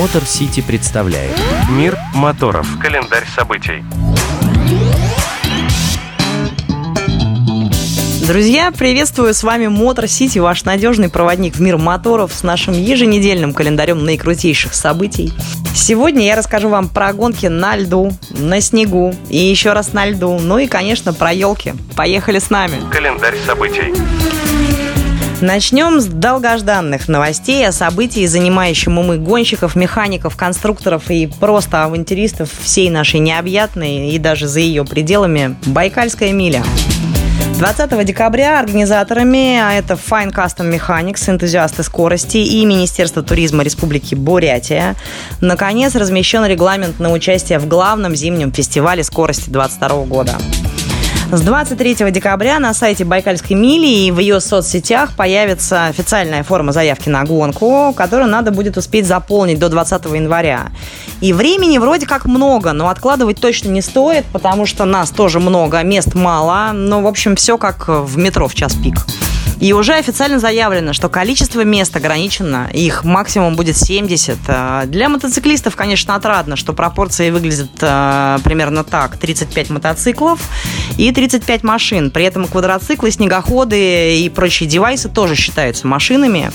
Мотор Сити представляет Мир моторов. Календарь событий. Друзья, приветствую, с вами Мотор Сити, ваш надежный проводник в мир моторов с нашим еженедельным календарем наикрутейших событий. Сегодня я расскажу вам про гонки на льду, на снегу и еще раз на льду, ну и, конечно, про елки. Поехали с нами! Календарь событий. Начнем с долгожданных новостей о событии, занимающем умы гонщиков, механиков, конструкторов и просто авантюристов всей нашей необъятной и даже за ее пределами Байкальская миля. 20 декабря организаторами, а это Fine Custom Mechanics, энтузиасты скорости и Министерство туризма Республики Бурятия, наконец размещен регламент на участие в главном зимнем фестивале скорости 2022 года. С 23 декабря на сайте Байкальской мили и в ее соцсетях появится официальная форма заявки на гонку, которую надо будет успеть заполнить до 20 января. И времени вроде как много, но откладывать точно не стоит, потому что нас тоже много, мест мало. Но, в общем, все как в метро в час пик. И уже официально заявлено, что количество мест ограничено, их максимум будет 70. Э, для мотоциклистов, конечно, отрадно, что пропорции выглядят э, примерно так. 35 мотоциклов и 35 машин. При этом квадроциклы, снегоходы и прочие девайсы тоже считаются машинами.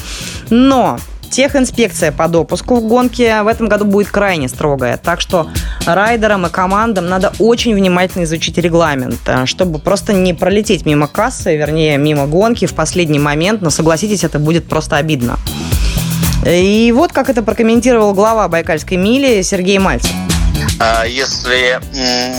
Но Техинспекция по допуску в гонке в этом году будет крайне строгая. Так что райдерам и командам надо очень внимательно изучить регламент, э, чтобы просто не пролететь мимо кассы, вернее, мимо гонки в последний момент. Но согласитесь, это будет просто обидно. И вот как это прокомментировал глава Байкальской мили Сергей Мальцев. А если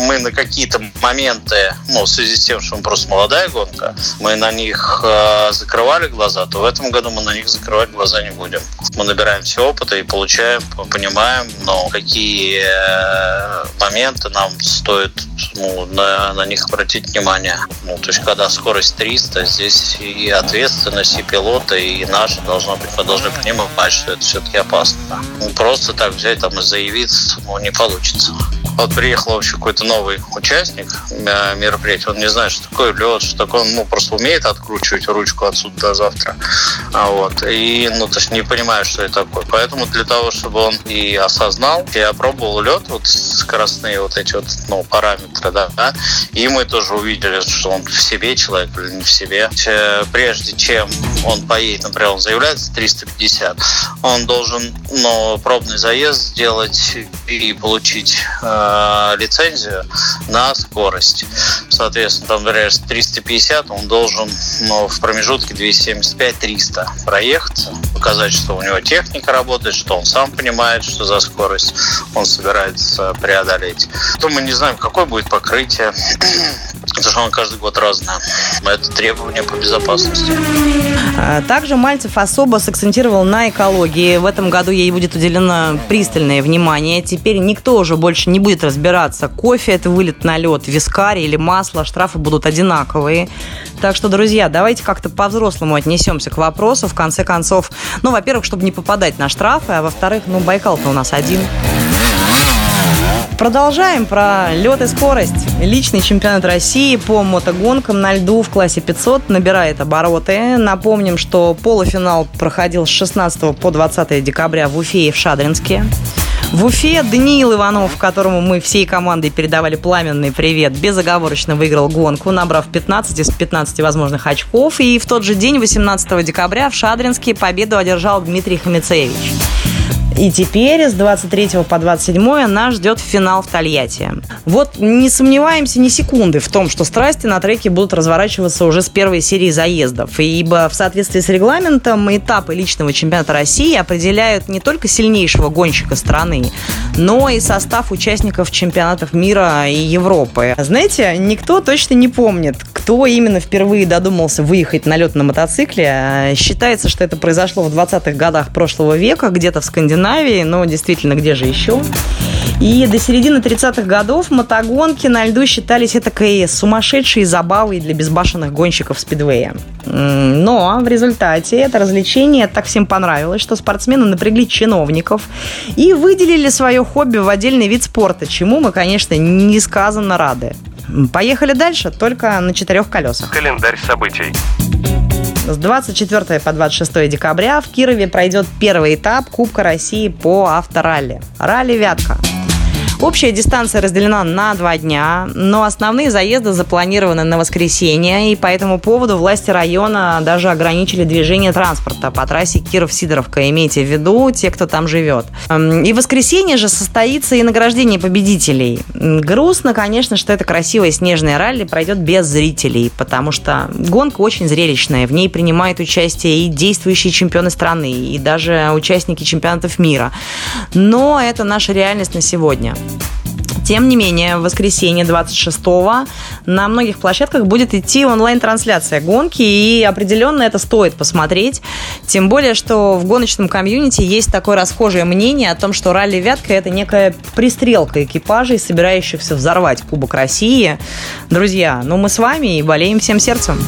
мы на какие-то моменты, ну, в связи с тем, что мы просто молодая гонка, мы на них а, закрывали глаза, то в этом году мы на них закрывать глаза не будем. Мы набираемся опыта и получаем, понимаем, но какие э, моменты нам стоит ну, на, на них обратить внимание. Ну, то есть, когда скорость 300, здесь и ответственность, и пилота, и наши должно быть, мы должны понимать, что это все-таки опасно. Ну, просто так взять там и заявиться, ну, не получится. Вот приехал вообще какой-то новый участник э, мероприятия, он не знает, что такое лед, что такое, он ну, просто умеет откручивать ручку отсюда до завтра. А вот, и, ну, то есть не понимает, что это такое. Поэтому для того, чтобы он и осознал, я пробовал лед, вот скоростные вот эти вот, ну, параметры, да, да, и мы тоже увидели, что он в себе человек или не в себе. Прежде чем он поедет, например, он заявляется 350, он должен, ну, пробный заезд сделать и получить э, Э, лицензию на скорость. Соответственно, там, например, 350, он должен ну, в промежутке 275-300 проехаться, показать, что у него техника работает, что он сам понимает, что за скорость он собирается преодолеть. То мы не знаем, какое будет покрытие, потому что оно каждый год разное. Это требования по безопасности. А, также Мальцев особо сакцентировал на экологии. В этом году ей будет уделено пристальное внимание. Теперь никто уже больше не будет разбираться, кофе это вылет на лед, вискарь или масло, штрафы будут одинаковые. Так что, друзья, давайте как-то по-взрослому отнесемся к вопросу. В конце концов, ну, во-первых, чтобы не попадать на штрафы, а во-вторых, ну, Байкал-то у нас один. Продолжаем про лед и скорость. Личный чемпионат России по мотогонкам на льду в классе 500 набирает обороты. Напомним, что полуфинал проходил с 16 по 20 декабря в Уфе и в Шадринске. В Уфе Даниил Иванов, которому мы всей командой передавали пламенный привет, безоговорочно выиграл гонку, набрав 15 из 15 возможных очков. И в тот же день, 18 декабря, в Шадринске победу одержал Дмитрий Хамицевич. И теперь с 23 по 27 нас ждет финал в Тольятти. Вот не сомневаемся ни секунды в том, что страсти на треке будут разворачиваться уже с первой серии заездов. Ибо в соответствии с регламентом этапы личного чемпионата России определяют не только сильнейшего гонщика страны, но и состав участников чемпионатов мира и Европы. Знаете, никто точно не помнит, кто именно впервые додумался выехать на лед на мотоцикле. Считается, что это произошло в 20-х годах прошлого века, где-то в Скандинавии Скандинавии, но действительно, где же еще? И до середины 30-х годов мотогонки на льду считались этакой сумасшедшей забавой для безбашенных гонщиков спидвея. Но в результате это развлечение так всем понравилось, что спортсмены напрягли чиновников и выделили свое хобби в отдельный вид спорта, чему мы, конечно, несказанно рады. Поехали дальше, только на четырех колесах. Календарь событий. С 24 по 26 декабря в Кирове пройдет первый этап Кубка России по авторалли. Ралли «Вятка». Общая дистанция разделена на два дня, но основные заезды запланированы на воскресенье, и по этому поводу власти района даже ограничили движение транспорта по трассе Киров-Сидоровка. Имейте в виду те, кто там живет. Эм, и в воскресенье же состоится и награждение победителей. Грустно, конечно, что это красивое снежное ралли пройдет без зрителей, потому что гонка очень зрелищная. В ней принимают участие и действующие чемпионы страны, и даже участники чемпионатов мира. Но это наша реальность на сегодня. Тем не менее, в воскресенье 26-го на многих площадках будет идти онлайн-трансляция гонки, и определенно это стоит посмотреть. Тем более, что в гоночном комьюнити есть такое расхожее мнение о том, что ралли «Вятка» — это некая пристрелка экипажей, собирающихся взорвать Кубок России. Друзья, ну мы с вами и болеем всем сердцем.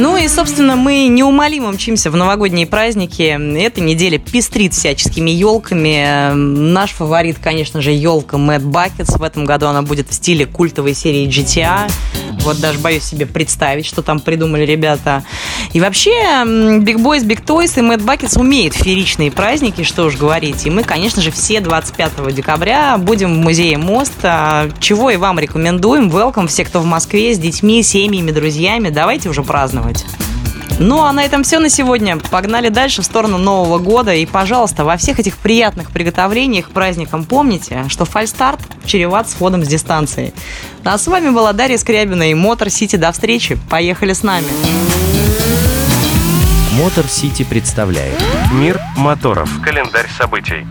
Ну и, собственно, мы неумолимо мчимся в новогодние праздники. Эта неделя пестрит всяческими елками. Наш фаворит, конечно же, елка Mad Buckets. В этом году она будет в стиле культовой серии GTA. Вот даже боюсь себе представить, что там придумали ребята. И вообще, Big Boys, Big Toys и Mad Buckets умеют фееричные праздники, что уж говорить. И мы, конечно же, все 25 декабря будем в музее Мост, а, чего и вам рекомендуем. Welcome все, кто в Москве, с детьми, семьями, друзьями. Давайте уже праздновать. Ну, а на этом все на сегодня. Погнали дальше в сторону Нового года. И, пожалуйста, во всех этих приятных приготовлениях к праздникам помните, что фальстарт чреват сходом с дистанции. А с вами была Дарья Скрябина и Мотор Сити. До встречи. Поехали с нами. Мотор Сити представляет Мир моторов. Календарь событий.